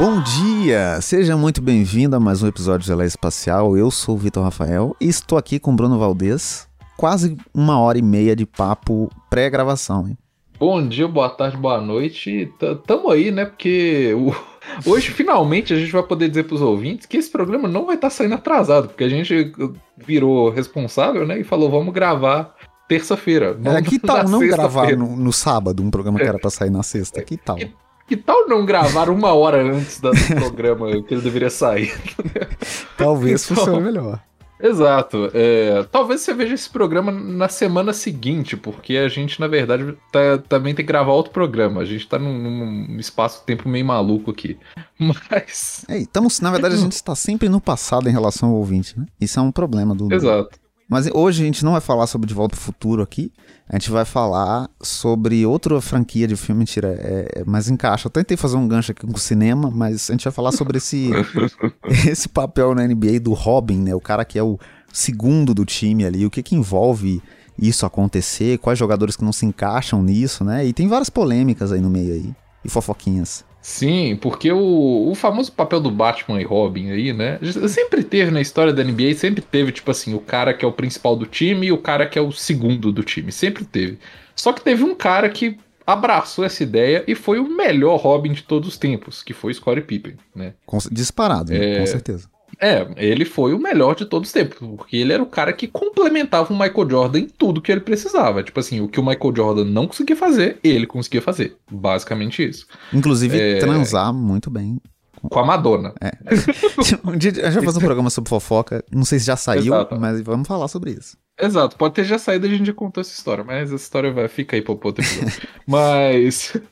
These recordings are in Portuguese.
Bom dia! Seja muito bem-vindo a mais um episódio de Gelé Espacial. Eu sou o Vitor Rafael e estou aqui com o Bruno Valdez. Quase uma hora e meia de papo pré-gravação, hein? Bom dia, boa tarde, boa noite. T Tamo aí, né? Porque o... hoje finalmente a gente vai poder dizer pros ouvintes que esse programa não vai estar tá saindo atrasado, porque a gente virou responsável, né? E falou, vamos gravar terça-feira. É, que tal não gravar no, no, sábado um programa que era pra sair na sexta? Que tal? Que, que tal não gravar uma hora antes do programa que ele deveria sair? Talvez então, funcione melhor. Exato. É, talvez você veja esse programa na semana seguinte, porque a gente, na verdade, tá, também tem que gravar outro programa. A gente tá num, num espaço-tempo meio maluco aqui. Mas. É, estamos, na verdade, a gente está sempre no passado em relação ao ouvinte, né? Isso é um problema do. Exato. Mas hoje a gente não vai falar sobre De Volta ao Futuro aqui. A gente vai falar sobre outra franquia de filme. Mentira, é, é, mas encaixa. Eu tentei fazer um gancho aqui com o cinema, mas a gente vai falar sobre esse, esse papel na NBA do Robin, né? O cara que é o segundo do time ali. O que que envolve isso acontecer? Quais jogadores que não se encaixam nisso, né? E tem várias polêmicas aí no meio aí. E fofoquinhas. Sim, porque o, o famoso papel do Batman e Robin aí, né? Sempre teve na história da NBA, sempre teve, tipo assim, o cara que é o principal do time e o cara que é o segundo do time. Sempre teve. Só que teve um cara que abraçou essa ideia e foi o melhor Robin de todos os tempos, que foi Scottie Pippen, né? Disparado, é... com certeza. É, ele foi o melhor de todos os tempos, porque ele era o cara que complementava o Michael Jordan em tudo que ele precisava. Tipo assim, o que o Michael Jordan não conseguia fazer, ele conseguia fazer. Basicamente isso. Inclusive, é... transar muito bem. Com a Madonna. É. um dia a gente vai fazer um programa sobre fofoca. Não sei se já saiu, Exato. mas vamos falar sobre isso. Exato, pode ter já saído e a gente já contou essa história, mas essa história vai ficar aí para outro episódio. mas.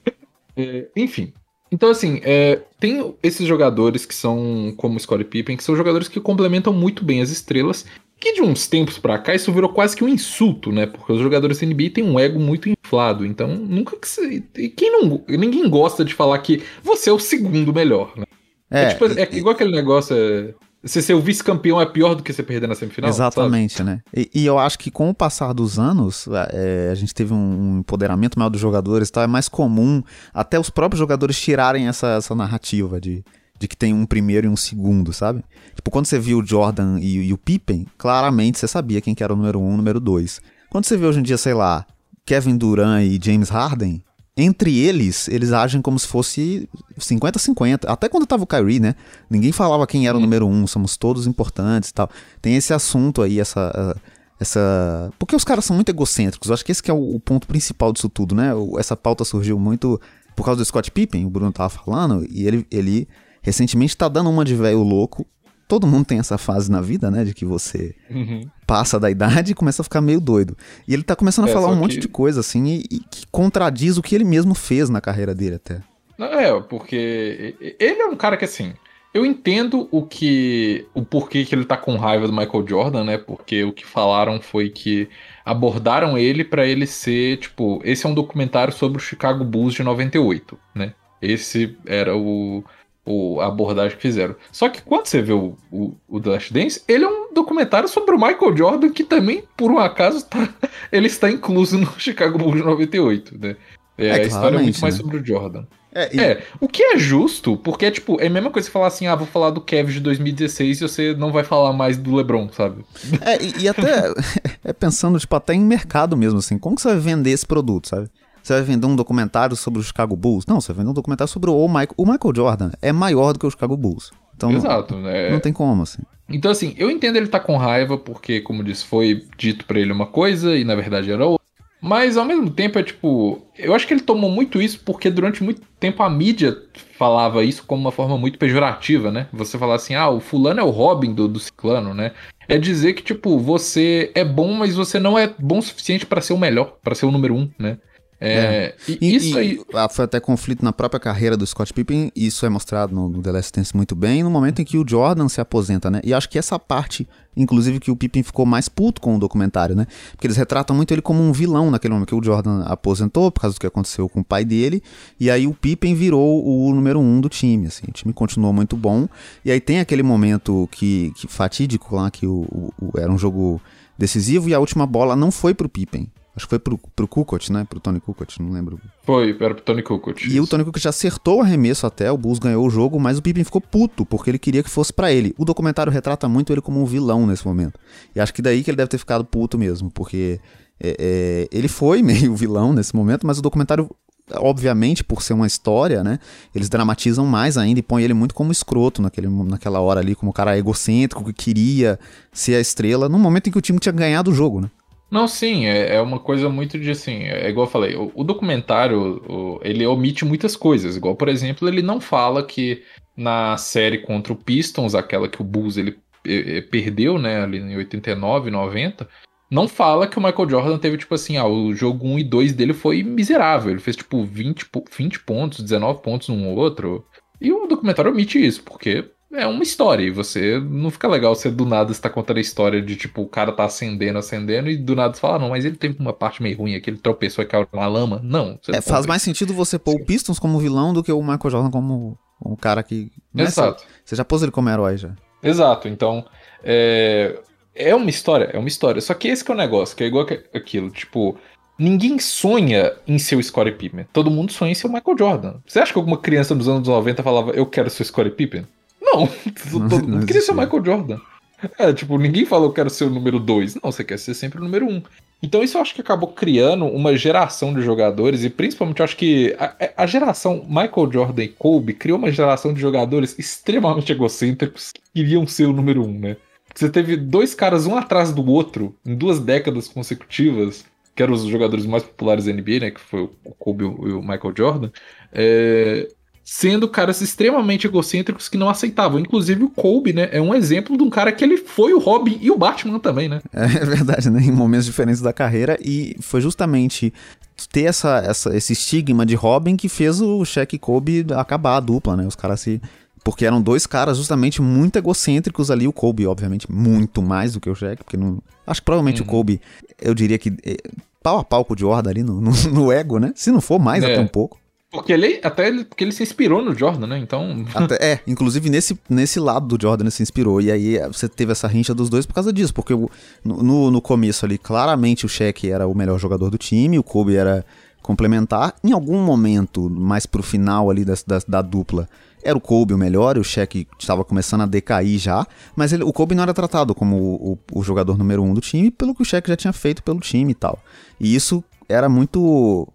É, enfim, então, assim, é, tem esses jogadores que são como Scottie Pippen, que são jogadores que complementam muito bem as estrelas, que de uns tempos para cá isso virou quase que um insulto, né? Porque os jogadores da NBA têm um ego muito inflado, então nunca que se... quem não ninguém gosta de falar que você é o segundo melhor, né? É, é, tipo, é igual aquele negócio, é, você ser o vice-campeão é pior do que você perder na semifinal? Exatamente, sabe? né? E, e, eu acho que com o passar dos anos, é, a gente teve um empoderamento maior dos jogadores, tá? É mais comum até os próprios jogadores tirarem essa, essa narrativa de, de que tem um primeiro e um segundo, sabe? Tipo, quando você viu o Jordan e, e o Pippen, claramente você sabia quem que era o número um, o número dois. Quando você vê hoje em dia, sei lá, Kevin Durant e James Harden, entre eles, eles agem como se fosse 50-50. Até quando tava o Kyrie, né? Ninguém falava quem era o número um, somos todos importantes e tal. Tem esse assunto aí, essa. essa... Porque os caras são muito egocêntricos. Eu acho que esse que é o, o ponto principal disso tudo, né? Essa pauta surgiu muito por causa do Scott Pippen, o Bruno tava falando, e ele, ele recentemente tá dando uma de velho louco todo mundo tem essa fase na vida, né? De que você uhum. passa da idade e começa a ficar meio doido. E ele tá começando a é, falar um que... monte de coisa, assim, e, e, que contradiz o que ele mesmo fez na carreira dele até. É, porque ele é um cara que, assim, eu entendo o que. o porquê que ele tá com raiva do Michael Jordan, né? Porque o que falaram foi que abordaram ele para ele ser, tipo, esse é um documentário sobre o Chicago Bulls de 98, né? Esse era o o, a abordagem que fizeram. Só que quando você vê o, o, o The Last Dance, ele é um documentário sobre o Michael Jordan que também, por um acaso, tá, ele está incluso no Chicago Bulls de 98, né? É, é a história é muito mais né? sobre o Jordan. É, e... é, o que é justo, porque é tipo, é a mesma coisa que falar assim, ah, vou falar do Kevin de 2016 e você não vai falar mais do LeBron, sabe? É, e, e até é pensando, tipo, até em mercado mesmo, assim, como que você vai vender esse produto, sabe? Você vai vender um documentário sobre o Chicago Bulls? Não, você vai vender um documentário sobre o Michael. O Michael Jordan é maior do que o Chicago Bulls. Então, Exato, né? Não tem como, assim. Então, assim, eu entendo ele tá com raiva, porque, como disse, foi dito para ele uma coisa e na verdade era outra. Mas ao mesmo tempo é tipo. Eu acho que ele tomou muito isso porque durante muito tempo a mídia falava isso como uma forma muito pejorativa, né? Você falar assim, ah, o fulano é o Robin do, do ciclano, né? É dizer que, tipo, você é bom, mas você não é bom o suficiente para ser o melhor, para ser o número um, né? É, é. E, isso aí. Ah, foi até conflito na própria carreira do Scott Pippen, e isso é mostrado no, no The Last Dance muito bem, no momento em que o Jordan se aposenta, né? E acho que essa parte, inclusive, que o Pippen ficou mais puto com o documentário, né? Porque eles retratam muito ele como um vilão naquele momento que o Jordan aposentou por causa do que aconteceu com o pai dele, e aí o Pippen virou o número um do time, assim. O time continuou muito bom, e aí tem aquele momento que, que fatídico lá, que o, o, era um jogo decisivo e a última bola não foi pro Pippen Acho que foi pro, pro Kukoc, né? Pro Tony Kukoc, não lembro. Foi, era pro Tony Kukoc. E isso. o Tony Kukoc acertou o arremesso até, o Bulls ganhou o jogo, mas o Pippen ficou puto, porque ele queria que fosse para ele. O documentário retrata muito ele como um vilão nesse momento. E acho que daí que ele deve ter ficado puto mesmo, porque é, é, ele foi meio vilão nesse momento, mas o documentário obviamente, por ser uma história, né? Eles dramatizam mais ainda e põem ele muito como escroto naquele, naquela hora ali, como um cara egocêntrico que queria ser a estrela, no momento em que o time tinha ganhado o jogo, né? Não, sim, é, é uma coisa muito de assim, é igual eu falei, o, o documentário, o, ele omite muitas coisas, igual, por exemplo, ele não fala que na série contra o Pistons, aquela que o Bulls ele perdeu, né, ali em 89, 90, não fala que o Michael Jordan teve, tipo assim, ah, o jogo 1 e 2 dele foi miserável. Ele fez, tipo, 20, 20 pontos, 19 pontos num outro. E o documentário omite isso, porque é uma história. E você não fica legal você do nada está contando a história de, tipo, o cara tá acendendo, acendendo, e do nada você fala, ah, não, mas ele teve uma parte meio ruim aqui, ele tropeçou e caiu numa lama. Não. É, faz mais sentido você pôr Sim. o Pistons como vilão do que o Michael Jordan como um cara que. Né, Exato. Você já pôs ele como herói já. Exato. Então, é, é uma história, é uma história. Só que esse que é o negócio, que é igual que aquilo, tipo, ninguém sonha em ser o Scottie Pippen. Todo mundo sonha em ser o Michael Jordan. Você acha que alguma criança nos anos 90 falava, eu quero ser o Scottie Pippen? Não, todo mundo queria ser o Michael Jordan. É, tipo, ninguém fala eu quero ser o número 2. Não, você quer ser sempre o número 1. Um. Então isso eu acho que acabou criando uma geração de jogadores, e principalmente eu acho que a, a, geração Michael Jordan e Kobe criou uma geração de jogadores extremamente egocêntricos que queriam ser o número 1, um, né? Você teve dois caras um atrás do outro em duas décadas consecutivas, que eram os jogadores mais populares da NBA, né? Que foi o Kobe e o Michael Jordan. É, sendo caras extremamente egocêntricos que não aceitavam. Inclusive o Kobe, né, é um exemplo de um cara que ele foi o Robin e o Batman também, né? É, é verdade, né? Em momentos diferentes da carreira e foi justamente ter essa, essa, esse estigma de Robin que fez o Shaq e Kobe acabar a dupla, né? Os caras se porque eram dois caras justamente muito egocêntricos ali. O Kobe, obviamente, muito mais do que o Shaq, porque não. Acho que provavelmente uhum. o Kobe, eu diria que é, pau a pau com o Jordan ali no, no, no, ego, né? Se não for mais, é. até um pouco. Porque ele, até ele, porque ele se inspirou no Jordan, né? Então. Até, é, inclusive nesse, nesse lado do Jordan ele se inspirou. E aí você teve essa rincha dos dois por causa disso. Porque no, no começo ali, claramente o Shaq era o melhor jogador do time, o Kobe era complementar. Em algum momento, mais pro final ali da, da, da dupla, era o Kobe o melhor, o Shaq estava começando a decair já, mas ele, o Kobe não era tratado como o, o, o, jogador número um do time, pelo que o Shaq já tinha feito pelo time e tal. E isso era muito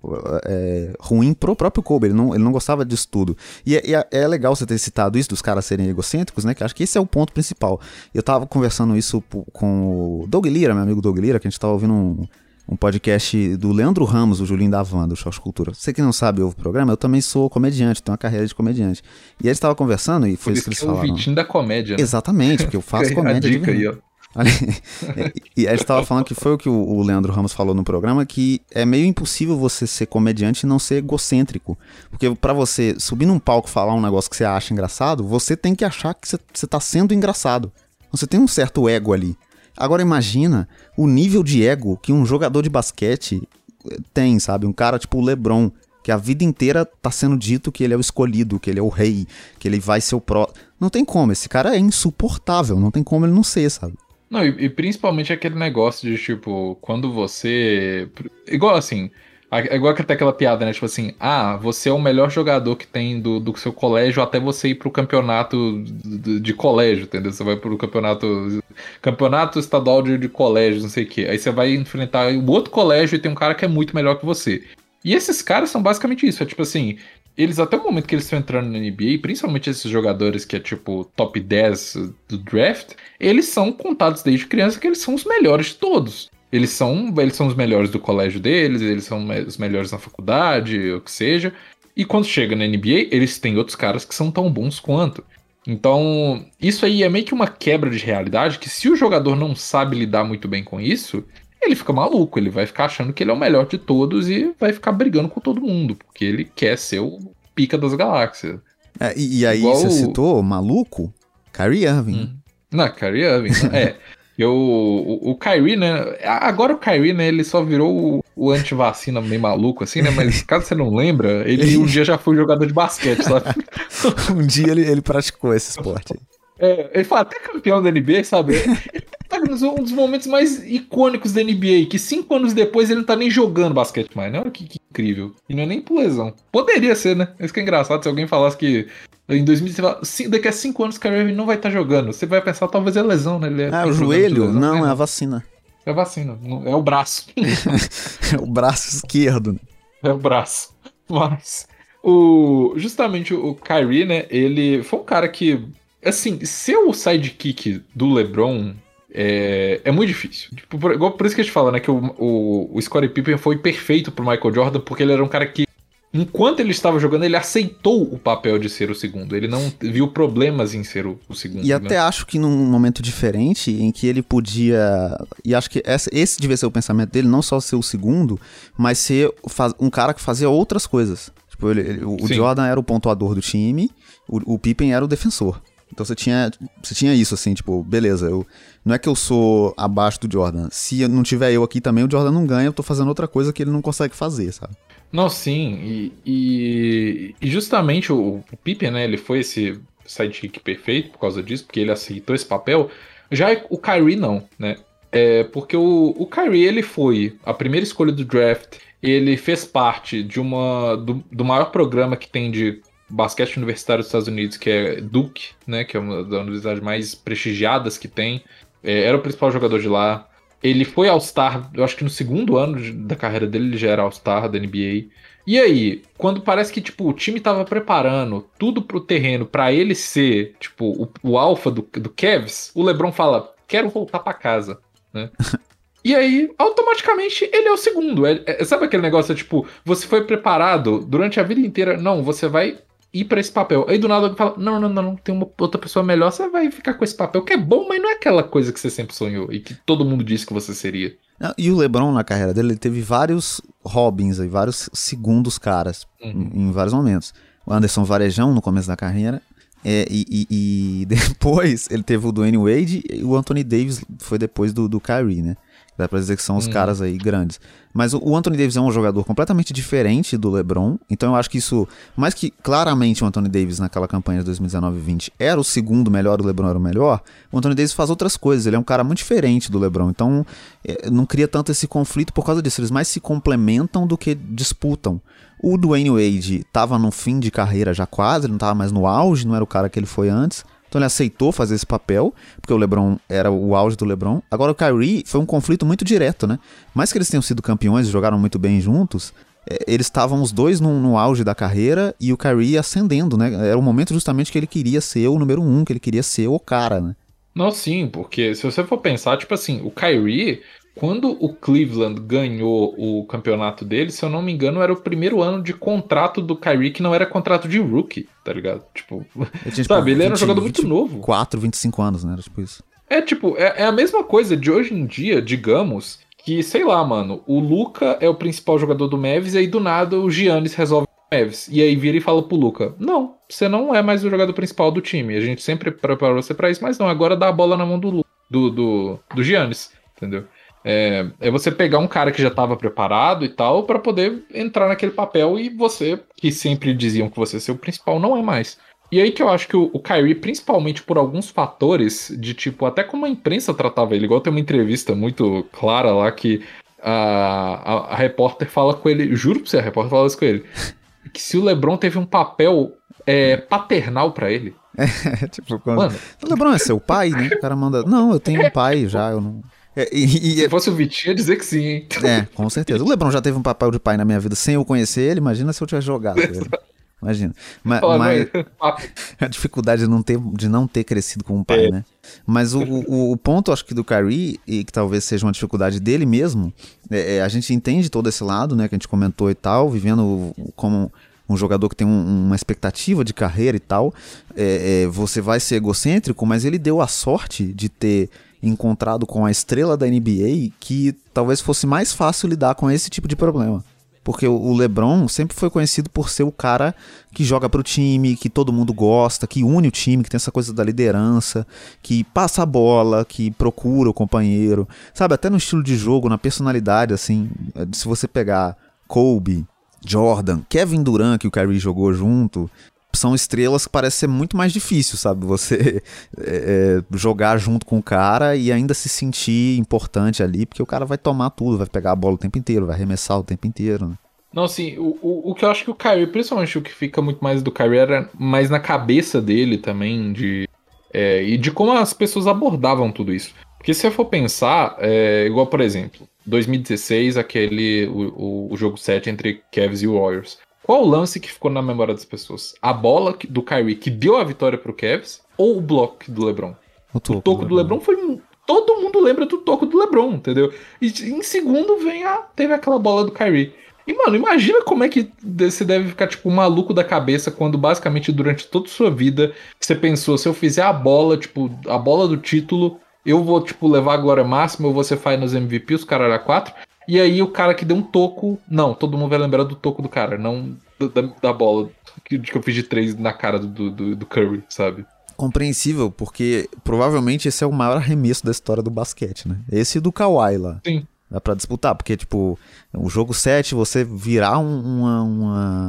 é, ruim pro próprio Kobe, ele não, ele não gostava disso tudo. E, é, é, é, legal você ter citado isso, dos caras serem egocêntricos, né, que acho que esse é o ponto principal. Eu tava conversando isso com o Doug Lira, meu amigo Doug Lira, que a gente tava ouvindo um um podcast do Leandro Ramos, o Julinho da Van, do Choque Cultura. Você que não sabe ouve o programa, eu também sou comediante, tenho uma carreira de comediante. E eles estavam conversando e foi isso, isso que eles falaram. É o Vitinho da comédia, né? Exatamente, porque eu faço comédia. A dica aí, ó. e a gente estava falando que foi o que o Leandro Ramos falou no programa, que é meio impossível você ser comediante e não ser egocêntrico. Porque para você subir num palco falar um negócio que você acha engraçado, você tem que achar que você, tá sendo engraçado. Você tem um certo ego ali. Agora imagina o nível de ego que um jogador de basquete eh, tem, sabe? Um cara tipo o LeBron, que a vida inteira tá sendo dito que ele é o escolhido, que ele é o rei, que ele vai ser o pró. Não tem como, esse cara é insuportável, não tem como ele não ser, sabe? Não, e, e principalmente aquele negócio de tipo, quando você. Igual assim, é igual até aquela piada, né? Tipo assim, ah, você é o melhor jogador que tem do, do seu colégio até você ir pro campeonato de, de colégio, entendeu? Você vai pro campeonato. Campeonato estadual de, de colégio, não sei o quê. Aí você vai enfrentar o outro colégio e tem um cara que é muito melhor que você. E esses caras são basicamente isso. É tipo assim, eles até o momento que eles estão entrando na NBA, principalmente esses jogadores que é tipo top 10 do draft, eles são contados desde criança que eles são os melhores de todos. Eles são, eles são os melhores do colégio deles, eles são os melhores na faculdade, o que seja. E quando chega na NBA, eles têm outros caras que são tão bons quanto. Então, isso aí é meio que uma quebra de realidade que se o jogador não sabe lidar muito bem com isso, ele fica maluco, ele vai ficar achando que ele é o melhor de todos e vai ficar brigando com todo mundo, porque ele quer ser o pica das galáxias. É, e, e, aí Igual você o... citou maluco? Kyrie Irving. Hum. Não, Kyrie Irving. é. Eu, o, o Kyrie, né? Agora o Kyrie, né? Ele só virou o, o anti-vacina meio maluco, assim, né? Mas caso você não lembra, ele um dia já foi jogador de basquete, sabe? um dia ele, ele praticou esse esporte. É, ele foi até campeão da NBA, sabe? Ele um dos momentos mais icônicos da NBA, que cinco anos depois ele não tá nem jogando basquete mais, né? Olha que, que incrível. E não é nem por lesão. Poderia ser, né? Isso que é engraçado se alguém falasse que em 2020, daqui a cinco anos o Kyrie não vai estar tá jogando. Você vai pensar, talvez é lesão, né? Ele é, é o joelho? Lesão, não, é, é a vacina. É a vacina, é o braço. é o braço esquerdo. Né? É o braço. Mas o justamente o Kyrie, né? Ele foi um cara que, assim, ser o sidekick do LeBron é, é muito difícil. Tipo, por, igual por isso que a gente fala, né? Que o, o, o Scottie Pippen foi perfeito pro Michael Jordan, porque ele era um cara que enquanto ele estava jogando, ele aceitou o papel de ser o segundo. Ele não viu problemas em ser o, o segundo. E né? até acho que num momento diferente, em que ele podia. E acho que essa, esse devia ser o pensamento dele, não só ser o segundo, mas ser um cara que fazia outras coisas. Tipo, ele, ele, o Sim. Jordan era o pontuador do time, o, o Pippen era o defensor. Então você tinha, você tinha isso, assim, tipo, beleza, eu, não é que eu sou abaixo do Jordan. Se não tiver eu aqui também, o Jordan não ganha, eu tô fazendo outra coisa que ele não consegue fazer, sabe? Não, sim. E, e, e justamente o, o Pippen, né? Ele foi esse sidekick perfeito por causa disso, porque ele aceitou esse papel. Já o Kyrie não, né? É, porque o, o Kyrie, ele foi a primeira escolha do draft. Ele fez parte de uma do, do maior programa que tem de basquete universitário dos Estados Unidos, que é Duke, né? Que é uma das universidades mais prestigiadas que tem. É, era o principal jogador de lá. Ele foi All-Star, eu acho que no segundo ano de, da carreira dele ele já era All-Star da NBA. E aí, quando parece que tipo o time tava preparando tudo pro terreno para ele ser, tipo, o, o alfa do, do Cavs, o LeBron fala: "Quero voltar para casa", né? E aí, automaticamente, ele é o segundo. É, é, sabe aquele negócio, tipo, você foi preparado durante a vida inteira? Não, você vai ir para esse papel. Aí do nada alguém fala: não, não, não, não, tem uma outra pessoa melhor, você vai ficar com esse papel que é bom, mas não é aquela coisa que você sempre sonhou e que todo mundo disse que você seria. E o LeBron na carreira dele, ele teve vários Robins aí, vários segundos caras uhum. em, em, vários momentos. O Anderson Varejão no começo da carreira. É, e, e, e, depois ele teve o Dwayne Wade e o Anthony Davis foi depois do, do Kyrie, né? Dá pra dizer que são os hum. caras aí grandes. Mas o Anthony Davis é um jogador completamente diferente do LeBron. Então eu acho que isso, mais que claramente o Anthony Davis naquela campanha de 2019-20 era o segundo melhor, o LeBron era o melhor, o Anthony Davis faz outras coisas. Ele é um cara muito diferente do LeBron. Então é, não cria tanto esse conflito por causa disso. Eles mais se complementam do que disputam. O Dwayne Wade estava no fim de carreira já quase, ele não estava mais no auge, não era o cara que ele foi antes. Então ele aceitou fazer esse papel, porque o LeBron era o auge do LeBron. Agora o Kyrie foi um conflito muito direto, né? Mais que eles tenham sido campeões e jogaram muito bem juntos, é, eles estavam os dois no, no, auge da carreira e o Kyrie ascendendo, né? Era o momento justamente que ele queria ser o número um, que ele queria ser o cara, né? Não, sim, porque se você for pensar, tipo assim, o Kyrie quando o Cleveland ganhou o campeonato dele, se eu não me engano, era o primeiro ano de contrato do Kyrie que não era contrato de rookie, tá ligado? Tipo, ele sabe, ele 20, era um jogador muito novo. 4, 25 anos, né? Era tipo isso. É tipo, é, é a mesma coisa de hoje em dia, digamos, que, sei lá, mano, o Luca é o principal jogador do Mavis e aí do nada o Giannis resolve o Mavis. E aí vira e fala pro Luca: Não, você não é mais o jogador principal do time. A gente sempre preparou você para isso, mas não, agora dá a bola na mão do, do, do, do Giannis, entendeu? É, é você pegar um cara que já estava preparado e tal para poder entrar naquele papel e você, que sempre diziam que você ser o principal, não é mais. E aí que eu acho que o, o Kyrie, principalmente por alguns fatores, de tipo, até como a imprensa tratava ele, igual tem uma entrevista muito clara lá que a, a, a repórter fala com ele, juro pra você, a repórter fala isso com ele, que se o LeBron teve um papel é, paternal para ele. É, tipo, quando... Mano, o LeBron é seu pai, né? O cara manda, não, eu tenho um pai já, eu não... É, e, e, se fosse o Vitinho, ia dizer que sim, hein? É, com certeza. O Lebron já teve um papel de pai na minha vida sem eu conhecer ele. Imagina se eu tivesse jogado ele. Imagina. Mas, mas a dificuldade de não, ter, de não ter crescido com um pai, é. né? Mas o, o, o, ponto, acho que do Kyrie, e que talvez seja uma dificuldade dele mesmo, é, é, a gente entende todo esse lado, né? Que a gente comentou e tal, vivendo como um jogador que tem um, uma expectativa de carreira e tal. É, é, você vai ser egocêntrico, mas ele deu a sorte de ter encontrado com a estrela da NBA que talvez fosse mais fácil lidar com esse tipo de problema. Porque o LeBron sempre foi conhecido por ser o cara que joga pro time, que todo mundo gosta, que une o time, que tem essa coisa da liderança, que passa a bola, que procura o companheiro. Sabe, até no estilo de jogo, na personalidade, assim. Se você pegar Kobe, Jordan, Kevin Durant, que o Kyrie jogou junto, são estrelas que parece ser muito mais difícil, sabe? Você é, é, jogar junto com o cara e ainda se sentir importante ali, porque o cara vai tomar tudo, vai pegar a bola o tempo inteiro, vai arremessar o tempo inteiro. Né? Não, assim, o, o, o, que eu acho que o Kyrie, principalmente o que fica muito mais do Kyrie era mais na cabeça dele também, de. É, e de como as pessoas abordavam tudo isso. Porque se você for pensar, é, igual por exemplo, 2016, aquele o, o, o jogo 7 entre Cavs e Warriors. Qual o lance que ficou na memória das pessoas? A bola do Kyrie que deu a vitória pro Cavs ou o bloco do LeBron? O toco, o toco do LeBron foi todo mundo lembra do toco do LeBron, entendeu? E em segundo vem a teve aquela bola do Kyrie. E, mano, imagina como é que você deve ficar, tipo, maluco da cabeça quando, basicamente, durante toda a sua vida, você pensou, se eu fizer a bola, tipo, a bola do título, eu vou, tipo, levar a glória máxima, ou você faz nos MVP, os caras era quatro. E aí o cara que deu um toco. Não, todo mundo vai lembrar do toco do cara, não da, da bola que, que eu fiz de três na cara do, do, do Curry, sabe? Compreensível, porque provavelmente esse é o maior arremesso da história do basquete, né? Esse do Kawhi lá. Sim. Dá pra disputar, porque, tipo, o jogo 7, você virar um, uma, uma,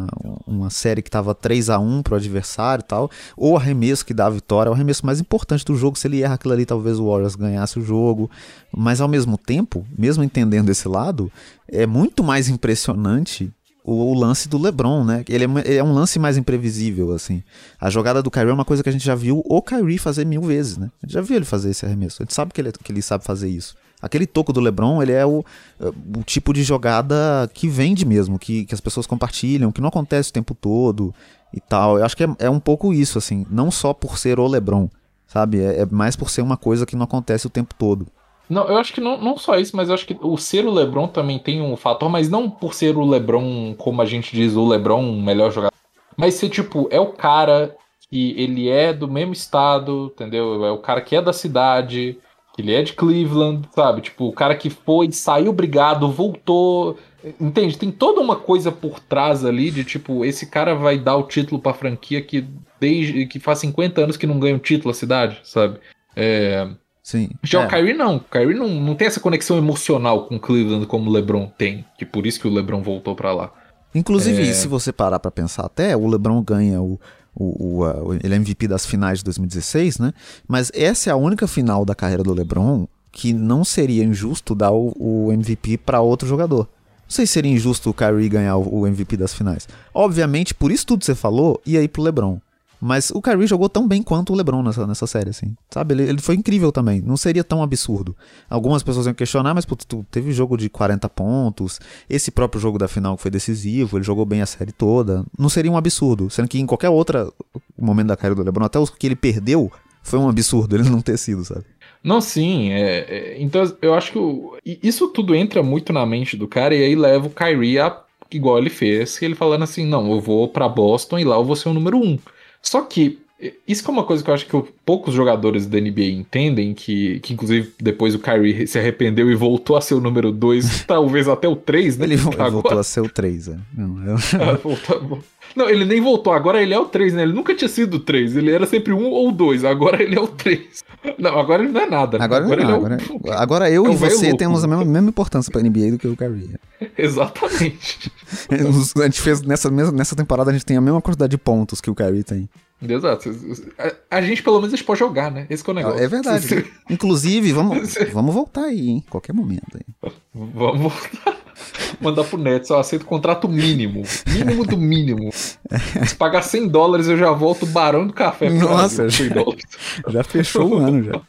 uma série que tava 3 a 1 pro adversário e tal, ou arremesso que dá a vitória, é o arremesso mais importante do jogo. Se ele erra aquilo ali, talvez o Warriors ganhasse o jogo. Mas ao mesmo tempo, mesmo entendendo esse lado, é muito mais impressionante o, lance do LeBron, né? Ele é, ele é, um lance mais imprevisível, assim. A jogada do Kyrie é uma coisa que a gente já viu o Kyrie fazer mil vezes, né? A gente já viu ele fazer esse arremesso. A gente sabe que ele, que ele sabe fazer isso. Aquele toco do LeBron, ele é o, o tipo de jogada que vende mesmo, que, que as pessoas compartilham, que não acontece o tempo todo e tal. Eu acho que é, é um pouco isso, assim. Não só por ser o LeBron, sabe? É, é mais por ser uma coisa que não acontece o tempo todo. Não, eu acho que não, não só isso, mas eu acho que o ser o LeBron também tem um fator, mas não por ser o LeBron, como a gente diz, o LeBron, melhor jogador. Mas ser, tipo, é o cara que ele é do mesmo estado, entendeu? É o cara que é da cidade, ele é de Cleveland, sabe? Tipo, o cara que foi, saiu brigado, voltou. Entende? Tem toda uma coisa por trás ali de tipo, esse cara vai dar o título pra franquia que desde que faz 50 anos que não ganha um título a cidade, sabe? É. Sim. Já é. o Kyrie não. O Kyrie não, não tem essa conexão emocional com Cleveland como o LeBron tem. Que por isso que o LeBron voltou para lá. Inclusive, é... se você parar para pensar até, o LeBron ganha o, o, o, ele é MVP das finais de 2016, né? Mas essa é a única final da carreira do LeBron que não seria injusto dar o, o MVP para outro jogador. Não sei se seria injusto o Kyrie ganhar o, MVP das finais. Obviamente, por isso tudo que você falou, ia ir pro LeBron. Mas o Kyrie jogou tão bem quanto o LeBron nessa, nessa série, assim. Sabe? Ele, ele foi incrível também. Não seria tão absurdo. Algumas pessoas iam questionar, mas pô, tu, teve jogo de 40 pontos. Esse próprio jogo da final que foi decisivo, ele jogou bem a série toda. Não seria um absurdo. Sendo que em qualquer outro momento da carreira do LeBron, até os que ele perdeu, foi um absurdo ele não ter sido, sabe? Não, sim. É, é, então eu acho que o, isso tudo entra muito na mente do cara e aí leva o Kyrie a igual ele fez, ele falando assim, não, eu vou para Boston e lá eu vou ser o número um. Só que isso é uma coisa que eu acho que poucos jogadores da NBA entendem, que, que inclusive depois o Kyrie se arrependeu e voltou a ser o número 2, talvez até o 3, né? Ele agora... voltou a ser o 3, é. Não, eu... ah, voltou, não, ele nem voltou, agora ele é o 3, né? Ele nunca tinha sido o 3, ele era sempre um ou dois, agora ele é o 3. Não, agora ele não é nada. Né? Agora, agora, não, é agora, o... agora, eu é e você louco. temos a mesma, mesma importância pra NBA do que o Kyrie. Exatamente. a gente fez nessa, nessa temporada, a gente tem a mesma quantidade de pontos que o Kyrie tem. Exato. A, a, gente pelo menos pode jogar, né? Esse é o negócio. É verdade. Inclusive, vamos, vamos voltar aí, hein? Qualquer momento aí. Vamos voltar. Mandar pro Nets, eu aceito contrato mínimo. Mínimo do mínimo. Se pagar 100 dólares, eu já volto barão do café. Nossa, já, já fechou o ano já.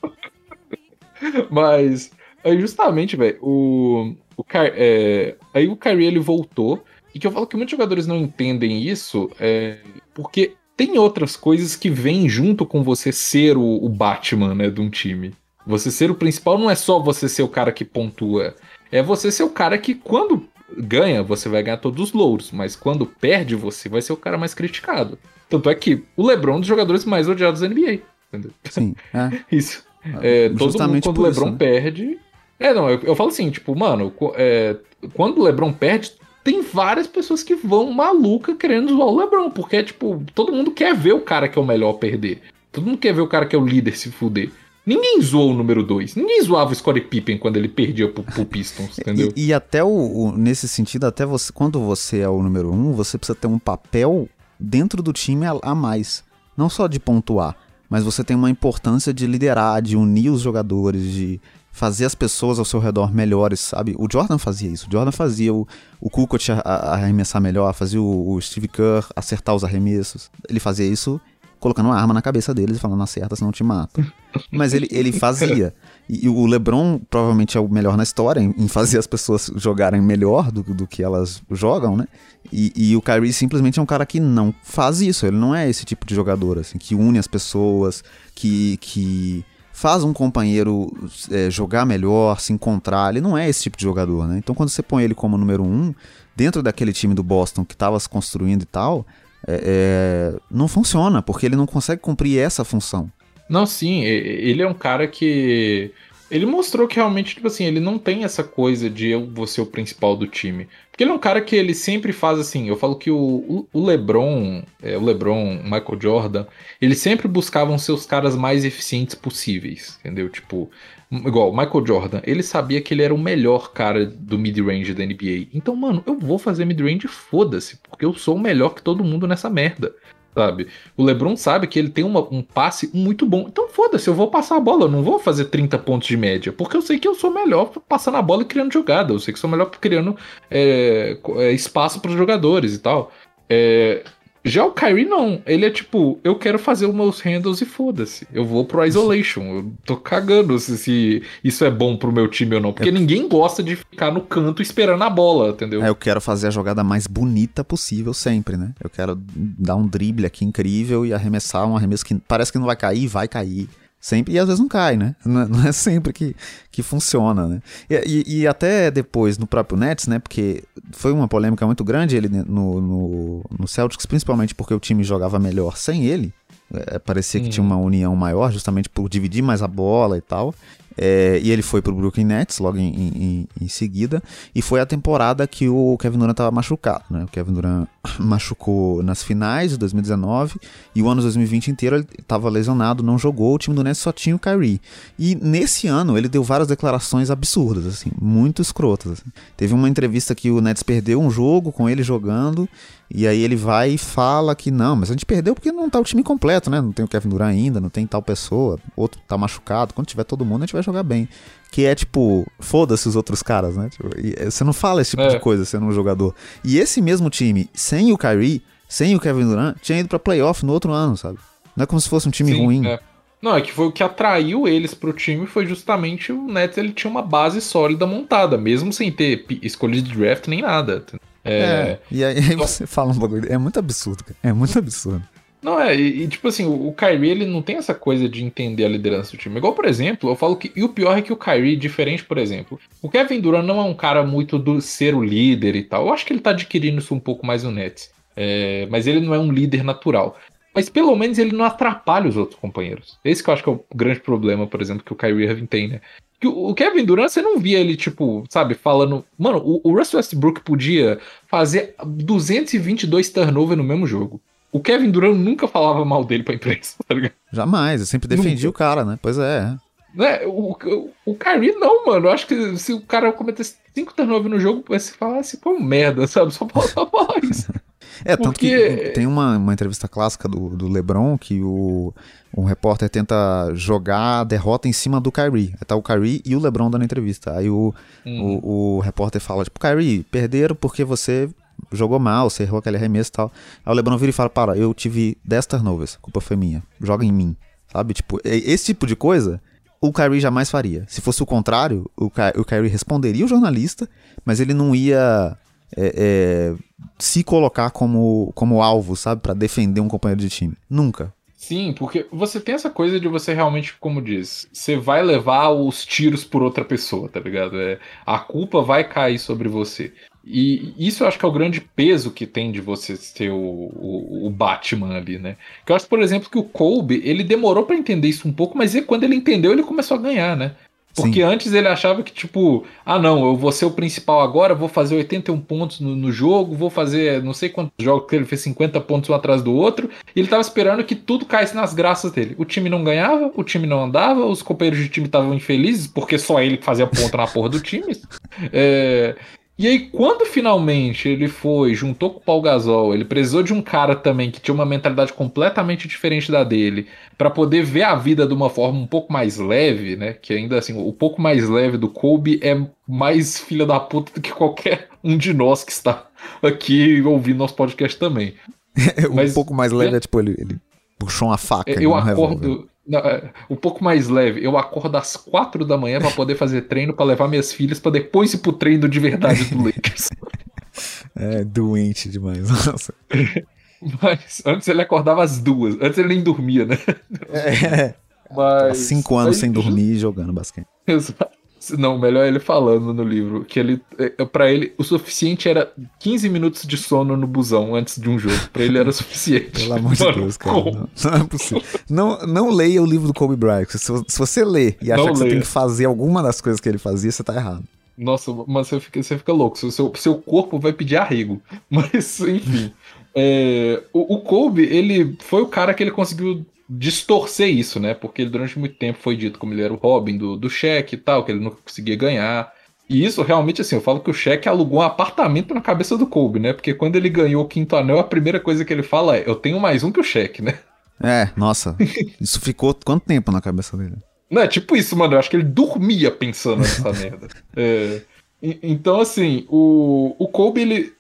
Mas, aí justamente, velho, o, o é, aí o Kyrie ele voltou. E que eu falo que muitos jogadores não entendem isso, é, porque tem outras coisas que vêm junto com você ser o, o, Batman, né, de um time. Você ser o principal não é só você ser o cara que pontua. É você ser o cara que, quando ganha, você vai ganhar todos os louros. Mas quando perde, você vai ser o cara mais criticado. Tanto é que o LeBron é um dos jogadores mais odiados da NBA. Entendeu? Sim. É. Isso. É, todo mundo, quando o LeBron isso, né? perde. É, não, eu, eu, falo assim, tipo, mano, é, quando o LeBron perde, tem várias pessoas que vão maluca querendo zoar o LeBron, porque, tipo, todo mundo quer ver o cara que é o melhor perder. Todo mundo quer ver o cara que é o líder se fuder. Ninguém zoou o número 2. Ninguém zoava o Scottie Pippen quando ele perdia pro, pro Pistons, entendeu? E, e até o, o, nesse sentido, até você, quando você é o número 1, um, você precisa ter um papel dentro do time a, a mais. Não só de pontuar, mas você tem uma importância de liderar, de unir os jogadores, de fazer as pessoas ao seu redor melhores, sabe? O Jordan fazia isso. O Jordan fazia o, o Kukoc arremessar melhor, fazia o, o Steve Kerr acertar os arremessos. Ele fazia isso colocando uma arma na cabeça deles e falando acerta, senão te mato. Mas ele, ele fazia. E, o LeBron provavelmente é o melhor na história em, em fazer as pessoas jogarem melhor do, do que elas jogam, né? E, e, o Kyrie simplesmente é um cara que não faz isso. Ele não é esse tipo de jogador, assim, que une as pessoas, que, que faz um companheiro é, jogar melhor, se encontrar. Ele não é esse tipo de jogador, né? Então quando você põe ele como número um, dentro daquele time do Boston que estava se construindo e tal, é, é, não funciona, porque ele não consegue cumprir essa função. Não, sim, ele é um cara que. Ele mostrou que realmente, tipo assim, ele não tem essa coisa de eu vou ser o principal do time. Porque ele é um cara que ele sempre faz assim. Eu falo que o, o LeBron, é, o LeBron, Michael Jordan, eles sempre buscavam ser os caras mais eficientes possíveis, entendeu? Tipo, igual o Michael Jordan, ele sabia que ele era o melhor cara do mid-range da NBA. Então, mano, eu vou fazer mid-range, foda-se, porque eu sou o melhor que todo mundo nessa merda sabe? O LeBron sabe que ele tem uma, um passe muito bom. Então foda-se, eu vou passar a bola, eu não vou fazer 30 pontos de média, porque eu sei que eu sou melhor passando a bola e criando jogada, eu sei que sou melhor criando é, é, espaço para os jogadores e tal. É, já o Kyrie não. Ele é tipo, eu quero fazer os meus handles e foda-se. Eu vou pro isolation. Eu tô cagando se, se, isso é bom pro meu time ou não. Porque eu... ninguém gosta de ficar no canto esperando a bola, entendeu? É, eu quero fazer a jogada mais bonita possível sempre, né? Eu quero dar um drible aqui incrível e arremessar um arremesso que parece que não vai cair, vai cair sempre, e às vezes não cai, né? Não é, não é sempre que, que funciona, né? E, e, e, até depois no próprio Nets, né? Porque foi uma polêmica muito grande ele no, no, no Celtics, principalmente porque o time jogava melhor sem ele. É, parecia que tinha uma união maior, justamente por dividir mais a bola e tal. É, e ele foi pro Brooklyn Nets logo em, em, em, seguida. E foi a temporada que o Kevin Durant estava machucado. Né? O Kevin Durant machucou nas finais de 2019 e o ano de 2020 inteiro ele estava lesionado, não jogou. O time do Nets só tinha o Kyrie. E nesse ano ele deu várias declarações absurdas, assim, muito escrotas. Assim. Teve uma entrevista que o Nets perdeu um jogo com ele jogando e aí ele vai e fala que não, mas a gente perdeu porque não tá o time completo, né? Não tem o Kevin Durant ainda, não tem tal pessoa, outro tá machucado. Quando tiver todo mundo, a gente vai jogar bem. Que é tipo, foda-se os outros caras, né? Tipo, eh, você não fala esse tipo é. de coisa sendo um jogador. E esse mesmo time, sem o Kyrie, sem o Kevin Durant, tinha ido pra playoff no outro ano, sabe? Não é como se fosse um time Sim, ruim. É. Não, é que foi o que atraiu eles pro time foi justamente o Nets, ele tinha uma base sólida montada, mesmo sem ter escolhido de draft nem nada. É, é, e aí, aí você fala um bagulho. É muito absurdo, cara. É muito absurdo. Não, é, e, e, tipo assim, o, o Kyrie ele não tem essa coisa de entender a liderança do time. Igual, por exemplo, eu falo que. E o pior é que o Kyrie, diferente, por exemplo, o Kevin Durant não é um cara muito do ser o líder e tal. Eu acho que ele tá adquirindo isso um pouco mais no Nets. É, mas ele não é um líder natural. Mas pelo menos ele não atrapalha os outros companheiros. Esse que eu acho que é o grande problema, por exemplo, que o Kyrie Irving tem, né? Que o Kevin Durant, você não via ele, tipo, sabe, falando. Mano, o, Russell Westbrook podia fazer 222 turnover no mesmo jogo. O Kevin Durant nunca falava mal dele pra imprensa, tá ligado? Jamais, eu sempre defendi nunca. o cara, né? Pois é. Né? O, o, o Kyrie não, mano. Eu acho que se o cara cometesse 5 turnover no jogo, você falasse, pô, merda, sabe? Só falta mais. É, tanto Porque... que tem uma, uma entrevista clássica do, do LeBron que o, um repórter tenta jogar a derrota em cima do Kyrie. Tá o Kyrie e o LeBron dando entrevista. Aí o, uhum. o, o, repórter fala, tipo, Kyrie, perderam porque você jogou mal, você errou aquele arremesso e tal. Aí o LeBron vira e fala, para, eu tive 10 turnovers, culpa foi minha, joga em mim. Sabe, tipo, esse tipo de coisa o Kyrie jamais faria. Se fosse o contrário, o, Ky o Kyrie responderia o jornalista, mas ele não ia é, é, se colocar como, como alvo, sabe, para defender um companheiro de time. Nunca. Sim, porque você tem essa coisa de você realmente, como diz, você vai levar os tiros por outra pessoa, tá ligado? É, a culpa vai cair sobre você. E isso eu acho que é o grande peso que tem de você ser o, o, o Batman ali, né? Que eu acho, por exemplo, que o Colby, ele demorou para entender isso um pouco, mas quando ele entendeu, ele começou a ganhar, né? Porque Sim. antes ele achava que, tipo, ah, não, eu vou ser o principal agora, vou fazer 81 pontos no, no jogo, vou fazer não sei quantos jogos que ele fez 50 pontos um atrás do outro, e ele tava esperando que tudo caísse nas graças dele. O time não ganhava, o time não andava, os companheiros de time estavam infelizes, porque só ele fazia ponto na porra do time. É, E aí, quando finalmente ele foi, juntou com o Paul Gasol, ele precisou de um cara também que tinha uma mentalidade completamente diferente da dele, para poder ver a vida de uma forma um pouco mais leve, né? Que ainda assim, o pouco mais leve do Kobe é mais filha da puta do que qualquer um de nós que está aqui ouvindo nosso podcast também. um Mas, pouco mais leve é, é tipo, ele, ele puxou uma faca. Eu acordo. Não, é, um pouco mais leve. Eu acordo às quatro da manhã para poder fazer treino para levar minhas filhas para depois ir pro treino de verdade do Lakers. é doente demais, nossa. Mas antes ele acordava às duas. Antes ele nem dormia, né? É. Mas, cinco anos sem dormir e jogando basquete. Exato. Não, melhor ele falando no livro que ele é, é, para ele o suficiente era 15 minutos de sono no busão antes de um jogo. Para ele era suficiente. Pelo amor de Deus, cara. Não, não, é possível. Não, não leia o livro do Kobe Bryant. Se, se você ler e achar que você tem que fazer alguma das coisas que ele fazia, você tá errado. Nossa, mas você fica, você fica louco. Seu, seu corpo vai pedir arrego. Mas, enfim. É, o, o Kobe, ele foi o cara que ele conseguiu distorcer isso, né? Porque durante muito tempo foi dito como ele era o Robin do, do cheque e tal, que ele não conseguia ganhar. E isso realmente, assim, eu falo que o cheque alugou um apartamento na cabeça do Kobe, né? Porque quando ele ganhou o quinto anel, a primeira coisa que ele fala é: Eu tenho mais um que o cheque, né? É, nossa. Isso ficou quanto tempo na cabeça dele? Não, é tipo isso, mano. Eu acho que ele dormia pensando nessa merda. É, então, assim, o, o Kobe, ele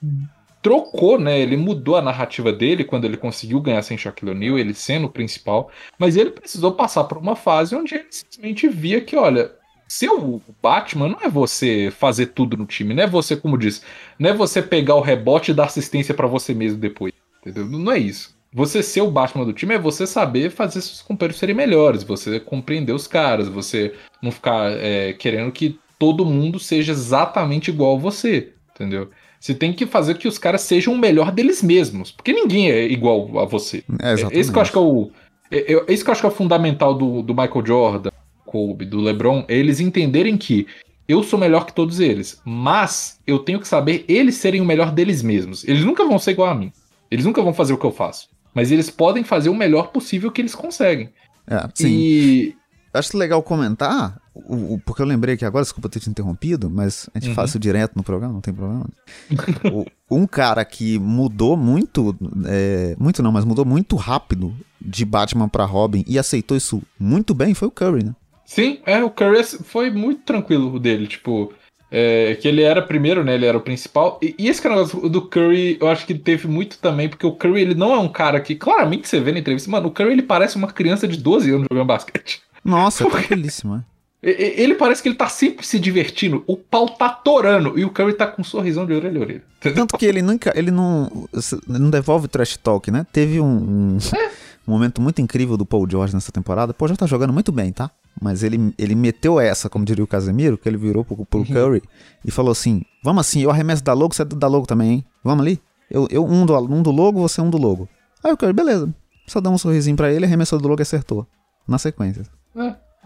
trocou, né? Ele mudou a narrativa dele quando ele conseguiu ganhar sem Shaquille O'Neal, ele sendo o principal, mas ele precisou passar por uma fase onde ele simplesmente via que, olha, ser o Batman não é você fazer tudo no time, não é você, como disse, não é você pegar o rebote e dar assistência para você mesmo depois, entendeu? Não é isso. Você ser o Batman do time é você saber fazer seus companheiros serem melhores, você compreender os caras, você não ficar é, querendo que todo mundo seja exatamente igual a você, entendeu? Você tem que fazer que os caras sejam o melhor deles mesmos. Porque ninguém é igual a você. É, exatamente. Esse que eu acho que é o. É, é, esse que eu acho que é o fundamental do, do Michael Jordan, Kobe, do LeBron, é eles entenderem que eu sou melhor que todos eles, mas eu tenho que saber eles serem o melhor deles mesmos. Eles nunca vão ser igual a mim. Eles nunca vão fazer o que eu faço. Mas eles podem fazer o melhor possível que eles conseguem. É, sim. E acho legal comentar, o, o, porque eu lembrei que agora, desculpa ter te interrompido, mas a gente uhum. faz isso direto no programa, não tem problema. o, um cara que mudou muito, é, muito não, mas mudou muito rápido de Batman para Robin e aceitou isso muito bem foi o Curry, né? Sim, é, o Curry foi muito tranquilo dele, tipo, é, que ele era primeiro, né? Ele era o principal. E, e esse negócio do Curry, eu acho que teve muito também, porque o Curry, ele não é um cara que, claramente você vê na entrevista, mano, o Curry ele parece uma criança de 12 anos jogando basquete. Nossa, tranquilíssimo, é. Ele parece que ele tá sempre se divertindo. O pau tá torando. E o Curry tá com um sorrisão de orelha a orelha. Tanto que ele nunca. Ele não. Não devolve trash talk, né? Teve um, um, é. um, momento muito incrível do Paul George nessa temporada. Paul já tá jogando muito bem, tá? Mas ele, ele meteu essa, como diria o Casemiro, que ele virou pro, pro uhum. Curry e falou assim: Vamos assim, eu arremesso da logo, você é da logo também, hein? Vamos ali? Eu, eu um, do, um do logo, você um do logo. Aí o Curry, beleza. Só dá um sorrisinho pra ele, arremessou do logo e acertou. Na sequência.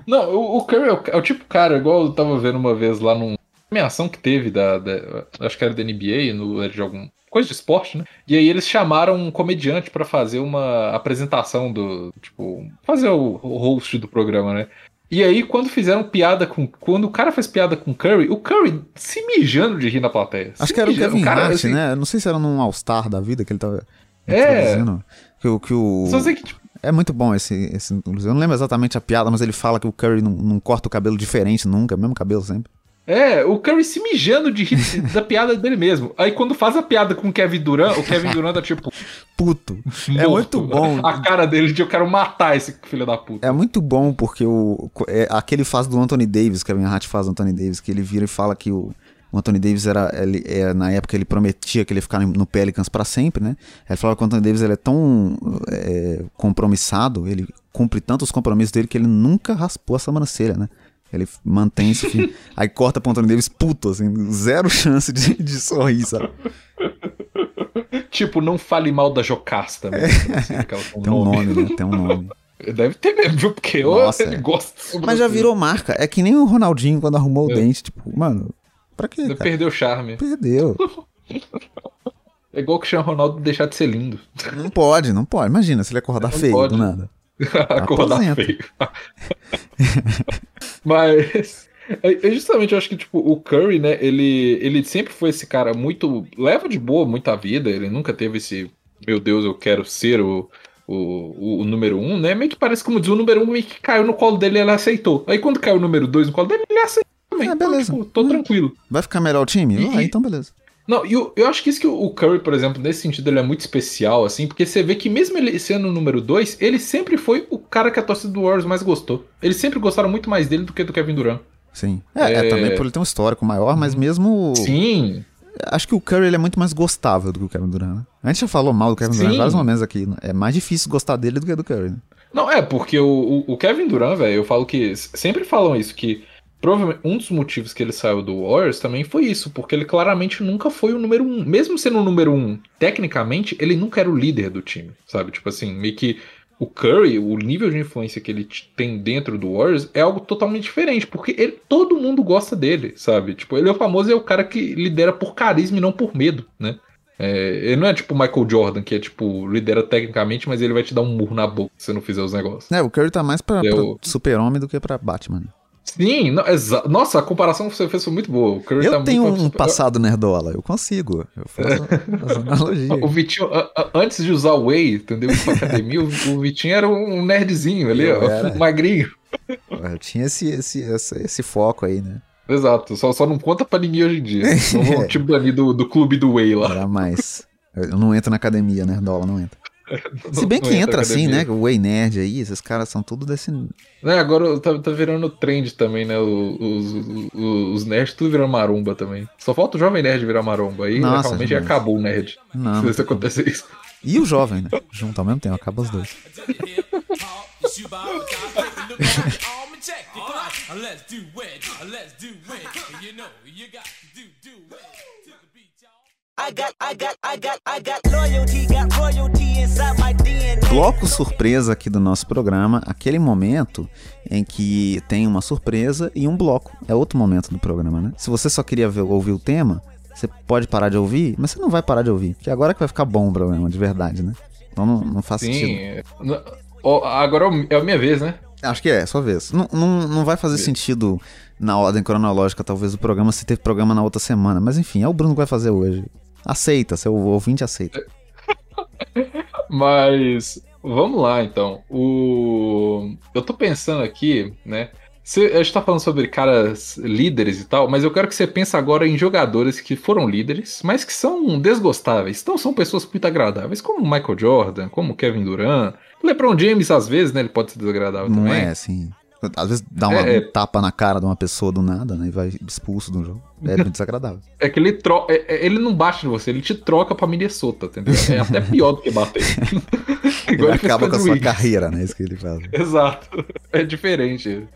Não, o, o Curry é o, é o, tipo cara, igual eu tava vendo uma vez lá num premiação que teve da, da, Acho que era da NBA, no, de algum. Coisa de esporte, né? E aí eles chamaram um comediante para fazer uma apresentação do. Tipo, fazer o, o host do programa, né? E aí, quando fizeram piada com. Quando o cara fez piada com o Curry, o Curry se mijando de rir na plateia. Acho que era mijando. o Kevin cara, Hart, assim, né? Não sei se era num All-Star da vida que ele tava. É. Que, que o. Só sei que, tipo, é muito bom esse, esse. Eu não lembro exatamente a piada, mas ele fala que o Curry não, não corta o cabelo diferente nunca, mesmo cabelo sempre. É, o Curry se mijando de rir da piada dele mesmo. Aí quando faz a piada com o Kevin Durant, o Kevin Durant tá tipo. Puto. Morto. É muito bom. A cara dele de eu quero matar esse filho da puta. É muito bom porque o. É, aquele faz do Anthony Davis, Kevin Hart faz do Anthony Davis, que ele vira e fala que o o Anthony Davis era, ele, é, na época ele prometia que ele ia ficar no Pelicans para sempre, né? Ele falava que o Anthony Davis ele é tão é, compromissado, ele cumpre tanto os compromissos dele que ele nunca raspou a sobrancelha, né? Ele mantém esse Aí corta pro Anthony Davis puto, assim, zero chance de, de sorrir, sabe? tipo, não fale mal da Jocasta, né? É. Tem um nome, né? Tem um nome. Deve ter mesmo, viu? Porque Nossa, ele é. gosta. Mas já virou marca. É que nem o Ronaldinho quando arrumou é. o dente. Tipo, mano, Pra quê? Cara? Perdeu o charme. Perdeu. É igual o Cristiano Ronaldo deixar de ser lindo. Não pode, não pode. Imagina se ele acordar não feio pode. do nada. acordar feio. Mas É, é justamente, eu acho que, tipo, o Curry, né, ele, ele sempre foi esse cara muito. leva de boa muita vida, ele nunca teve esse. Meu Deus, eu quero ser o, o, o, número um, né? Meio que parece como diz o número um, meio que caiu no colo dele e ele aceitou. Aí quando caiu o número dois no colo dele, ele aceitou também. É, beleza. Então, tipo, tô tranquilo. Vai ficar melhor o time? E, ah, então beleza. Não, eu, eu acho que isso que o Curry, por exemplo, nesse sentido, ele é muito especial, assim, porque você vê que mesmo ele sendo o número 2, ele sempre foi o cara que a torcida do Warriors mais gostou. Eles sempre gostaram muito mais dele do que do Kevin Durant. Sim. É, é... é também por ele ter um histórico maior, mas mesmo. Sim. Acho que o Curry ele é muito mais gostável do que o Kevin Durant. Né? A gente já falou mal do Kevin Sim. Durant em vários momentos aqui. Né? É mais difícil gostar dele do que do Curry. Né? Não, é, porque o, o, o Kevin Durant, velho, eu falo que. Sempre falam isso, que Provavelmente um dos motivos que ele saiu do Warriors também foi isso, porque ele claramente nunca foi o número um. Mesmo sendo o número um, tecnicamente, ele nunca era o líder do time, sabe? Tipo assim, meio que o Curry, o nível de influência que ele tem dentro do Warriors é algo totalmente diferente, porque ele, todo mundo gosta dele, sabe? Tipo, ele é o famoso, é o cara que lidera por carisma e não por medo, né? É, ele não é tipo o Michael Jordan, que é tipo, lidera tecnicamente, mas ele vai te dar um murro na boca se você não fizer os negócios. É, o Curry tá mais pra, é pra super-homem do que pra Batman. Sim, não, nossa, a comparação que você fez foi muito boa. eu tá tenho muito... um passado nerdola, eu consigo. Eu faço, faço analogia. o Vitinho, antes de usar o Whey, entendeu? Pra academia, o, Vitinho era um nerdzinho ali, ó, era... magrinho. Eu tinha esse, esse, esse, esse, foco aí, né? Exato, só, só não conta pra ninguém hoje em dia. Não vou te banir do, do clube do Whey lá. Jamais. Eu não entro na academia, nerdola, não entra. Se bem que entra assim, né? O Way Nerd aí, esses caras são tudo desse. É, agora tá, tá virando trend também, né? Os, os, os, nerds tudo virando maromba também. Só falta o jovem nerd virar maromba. Aí Nossa, realmente acabou o nerd. Não, se acontecer isso. E o jovem, né? Junto ao mesmo tempo, acaba os dois. Bloco surpresa aqui do nosso programa, aquele momento em que tem uma surpresa e um bloco. É outro momento do programa, né? Se você só queria ver, ouvir o tema, você pode parar de ouvir, mas você não vai parar de ouvir. Que agora que vai ficar bom o programa, de verdade, né? Então não, não faz Sim. sentido. Agora é a minha vez, né? Acho que é, sua vez. Não, não, não vai fazer sentido na ordem cronológica, talvez, o programa, se teve programa na outra semana. Mas enfim, é o Bruno que vai fazer hoje. Aceita, seu ouvinte aceita. Mas vamos lá então. O eu tô pensando aqui, né? Você, a gente tá falando sobre caras líderes e tal, mas eu quero que você pense agora em jogadores que foram líderes, mas que são desgostáveis. Então são pessoas muito agradáveis, como Michael Jordan, como Kevin Durant. LeBron James, às vezes, né? Ele pode ser desagradável Não também. Não é assim. Às vezes dá uma, é, um tapa na cara de uma pessoa do nada, né? E vai expulso do jogo. É muito desagradável. É que ele troca. É, é, ele não bate em você, ele te troca pra Minnesota, entendeu? É até pior do que bater. ele, ele acaba com a sua carreira, né? Isso que ele faz. Exato. É diferente.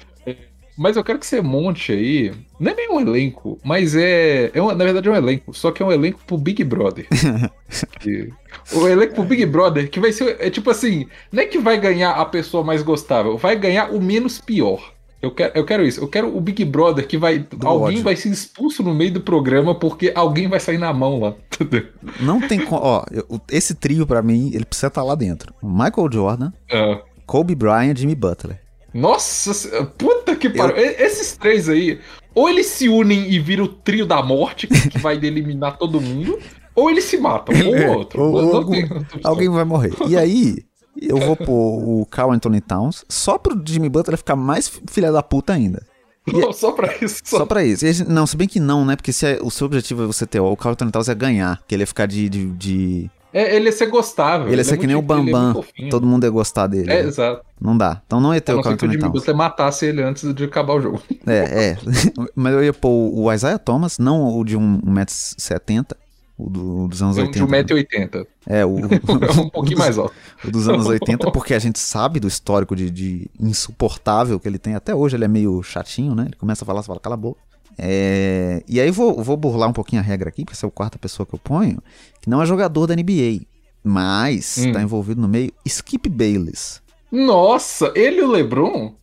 Mas eu quero que você monte aí. Não é nem um elenco, mas é. é uma, na verdade é um elenco. Só que é um elenco pro Big Brother. o elenco pro Big Brother, que vai ser. É tipo assim. Não é que vai ganhar a pessoa mais gostável, vai ganhar o menos pior. Eu quero, eu quero isso. Eu quero o Big Brother que vai. Do alguém ódio. vai ser expulso no meio do programa porque alguém vai sair na mão lá. Não tem. Ó, esse trio para mim, ele precisa estar tá lá dentro. Michael Jordan, uh. Kobe Bryant Jimmy Butler. Nossa, puta que pariu. Eu... Esses três aí, ou eles se unem e viram o trio da morte, que vai eliminar todo mundo, ou eles se matam, ou é, outro. Ou, ou algum, alguém vai morrer. E aí, eu vou pôr o Carl Anthony Towns só pro Jimmy Butler ficar mais filha da puta ainda. E, só pra isso. Só, só pra isso. Não, se bem que não, né? Porque se é, o seu objetivo é você ter o Carl Anthony Towns é ganhar, que ele ia ficar de, de, de é, ele ia ser gostável. Ele ia ser é que nem o Bambam. É todo mundo ia gostar dele. É, exato. Não dá. Então não ia ter o Carlton o Jimmy Butler matasse ele antes de acabar o jogo. É, é. Mas eu ia pôr o Isaiah Thomas, não o de 1,70m, o do, dos anos 80. De 1,80m. É, o, é um pouquinho mais alto. O dos anos 80, porque a gente sabe do histórico de, de, insuportável que ele tem. Até hoje ele é meio chatinho, né? Ele começa a falar, você fala, cala a boca. É... E aí vou, vou burlar um pouquinho a regra aqui, porque essa é a quarta pessoa que eu ponho, que não é jogador da NBA. Mas hum. tá envolvido no meio Skip Bayless. Nossa, ele e o LeBron?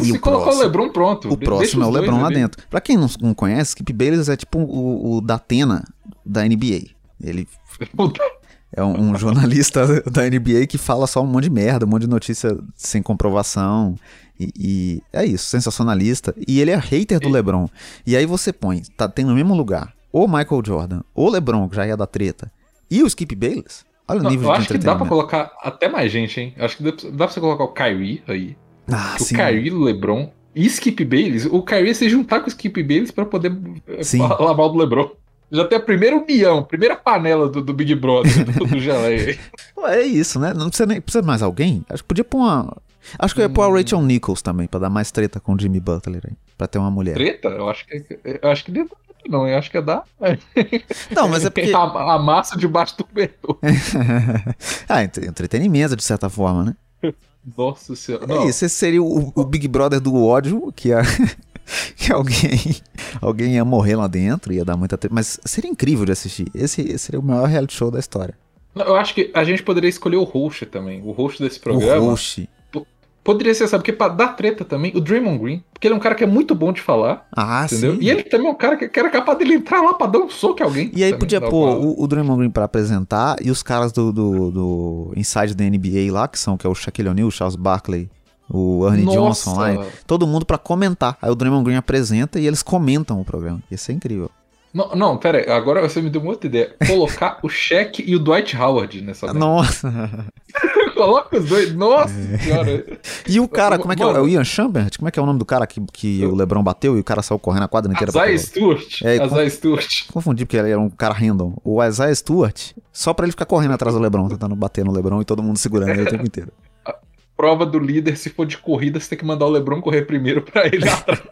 Se colocou próximo, o LeBron pronto. O próximo é o LeBron lá ali. dentro. Pra quem não, não conhece, Skip Bayless é tipo o, o Datena da NBA. Ele é um, um, jornalista da NBA que fala só um monte de merda, um monte de notícia sem comprovação. E, e é isso, sensacionalista. E ele é hater do LeBron. E aí você põe, tá tem no mesmo lugar, o Michael Jordan, o LeBron, que já ia da treta, e o Skip Bayless. Olha o nível eu de acho que dá pra colocar até mais gente, hein? Acho que dá, pra você colocar o Kyrie aí. Ah, o sim. Kyrie, o LeBron e Skip Bayless. O Kyrie se juntar com o Skip Bayless pra poder eh, Sim. falar mal do LeBron. Já tem a primeira união, primeira panela do, do Big Brother, do, do Geleia. É isso, né? Não precisa, nem, precisa mais alguém? Acho que podia pôr uma. Acho que eu ia pôr a Hum. Rachel Nichols também, pra dar mais treta com o Jimmy Butler aí. Pra ter uma mulher. Treta? Eu acho que. Eu acho que não, eu acho que é da. Não, mas é porque. a, a massa debaixo do cobertor. ah, entre- entretenimento, de certa forma, né? Nossa senhora. É Não, isso, esse seria o, o Big Brother do ódio, que, a, que alguém, alguém ia morrer lá dentro, ia dar muita. Mas seria incrível de assistir. Esse, esse seria o maior reality show da história. eu acho que a gente poderia escolher o host também. O host desse programa. O host. Poderia ser, sabe? Porque pra dar treta também, o Draymond Green. Porque ele é um cara que é muito bom de falar. Ah, Entendeu? sim. E ele também é um cara que, que era capaz dele entrar lá pra dar um soco em alguém. E aí podia pôr o, o Draymond Green pra apresentar e os caras do, do, do Inside da NBA lá, que são que é o Shaquille O'Neal, o Charles Barkley, o Ernie Nossa! Johnson lá, todo mundo pra comentar. Aí o Draymond Green apresenta e eles comentam o programa. Ia ser incrível. Não, não, pera aí, agora você me deu uma outra ideia. Colocar o Shaq e o Dwight Howard nessa. Nossa! Coloca os dois. Nossa senhora. E o cara, como é que é? Mano. É o Ian Chambers? Como é que é o nome do cara que, que o LeBron bateu e o cara saiu correndo a quadra inteira Isaiah? Stewart. É, Isaiah Stewart. Confundi porque ele era um cara random. O Isaiah Stewart, só pra ele ficar correndo atrás do LeBron, tentando bater no LeBron e todo mundo segurando ele o tempo inteiro. Prova do líder, se for de corrida, você tem que mandar o LeBron correr primeiro pra ele atrás.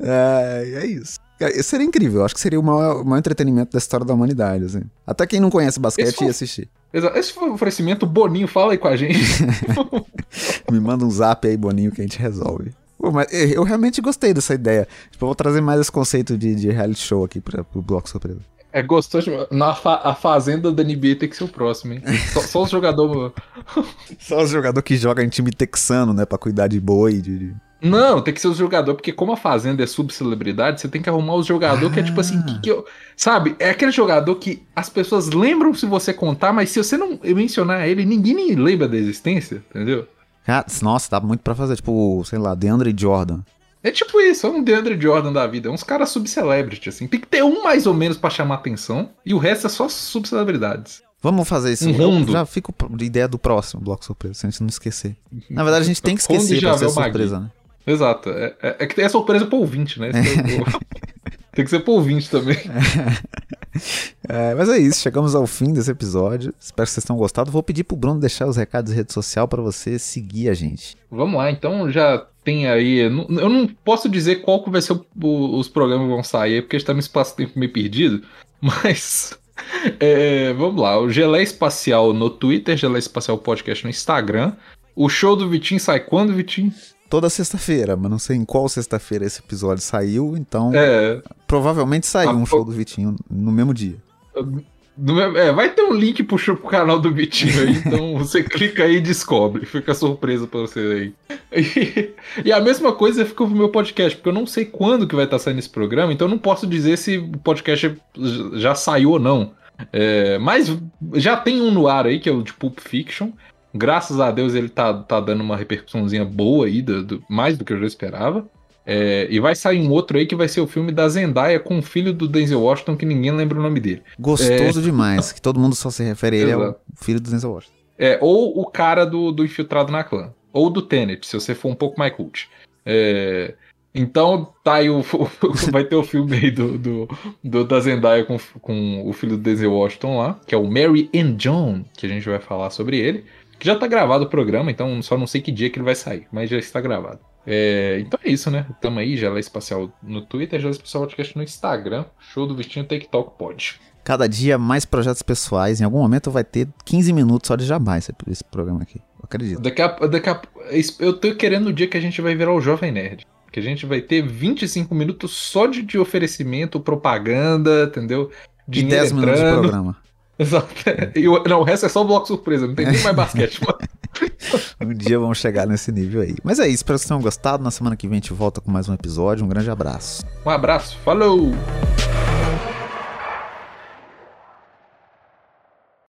É, é isso. Cara, isso seria incrível. Eu acho que seria o maior, o maior entretenimento da história da humanidade, assim. Até quem não conhece basquete Esse foi- ia assistir. Exato. Esse foi o oferecimento. Boninho, fala aí com a gente. Me manda um zap aí, Boninho, que a gente resolve. Pô, mas eu realmente gostei dessa ideia. Tipo, eu vou trazer mais esse conceito de, de reality show aqui pra, pro Bloco Surpresa. É gostoso. Na fa- a fazenda da NBA tem que ser o próximo, hein? Só, só os jogadores. Só os jogadores que jogam em time texano, né? Pra cuidar de boi, de... de- Não, tem que ser os jogadores, porque como a Fazenda é subcelebridade, você tem que arrumar os jogadores que é tipo assim, que, que eu, sabe? É aquele jogador que as pessoas lembram se você contar, mas se você não mencionar ele, ninguém nem lembra da existência, entendeu? Nossa, dá muito pra fazer. Tipo, sei lá, DeAndre Jordan. É tipo isso, é um DeAndre Jordan da vida, é uns caras subcelebrity, assim. Tem que ter um mais ou menos pra chamar atenção, e o resto é só subcelebridades. Vamos fazer isso. Um já fico de ideia do próximo Bloco Surpresa, se a gente não esquecer. Na verdade, a gente tem que esquecer pra ser Javel Magui. surpresa, né? Exato, é, é, é que é surpresa pro ouvinte, né? É tem que ser pro ouvinte também. É, mas é isso, chegamos ao fim desse episódio. Espero que vocês tenham gostado. Vou pedir pro Bruno deixar os recados de rede social pra você seguir a gente. Vamos lá, então já tem aí. Eu não- posso dizer qual que vai ser o- os programas que vão sair, porque está no espaço-tempo meio perdido, mas. é, vamos lá, o Gelé Espacial no Twitter, Gelé Espacial Podcast no Instagram. O show do Vitinho sai quando, Vitinho? Toda sexta-feira, mas não sei em qual sexta-feira esse episódio saiu, então É, provavelmente saiu Ah, um show do Vitinho no mesmo dia. é, vai ter um link pro, show- pro canal do Vitinho aí, então você clica aí e descobre. Fica surpresa pra você aí. E, e a mesma coisa fica pro meu podcast, porque eu não sei quando que vai estar saindo esse programa, então eu não posso dizer se o podcast já saiu ou não. É, mas já tem um no ar aí, que é o de Pulp Fiction. Graças a Deus ele tá, tá dando uma repercussãozinha boa aí, do, do- mais do que eu já esperava. É, e vai sair um outro aí que vai ser o filme da Zendaya com o filho do Denzel Washington, que ninguém lembra o nome dele. Gostoso demais, que todo mundo só se refere a ele ao É. Exato. filho do Denzel Washington. É, ou o cara do, do Infiltrado na Clã. Ou do Tenet, se você for um pouco mais cult. É, então, tá aí o, vai ter o filme aí do, do, do- da Zendaya com, com o filho do Denzel Washington lá, que é o Mary and John, que a gente vai falar sobre ele. Já tá gravado o programa, então só não sei que dia que ele vai sair, mas já está gravado. É, então é isso, né? Tamo aí, Gela Espacial no Twitter, Gela Espacial Podcast no Instagram. Show do Vitinho Take Talk Pod. Cada dia mais projetos pessoais. Em algum momento vai ter 15 minutos só de jabá esse, esse programa aqui. Eu acredito. Daqui a, daqui a, eu tô querendo o dia que a gente vai virar o Jovem Nerd. Que a gente vai ter 25 minutos só de, de oferecimento, propaganda, entendeu? De 10 minutos de programa. Exato. E o, não, o resto é só bloco surpresa, não tem nem mais basquete. mano. Um dia vamos chegar nesse nível aí. Mas é isso, espero que vocês tenham gostado. Na semana que vem a gente volta com mais um episódio. Um grande abraço. Um abraço, falou!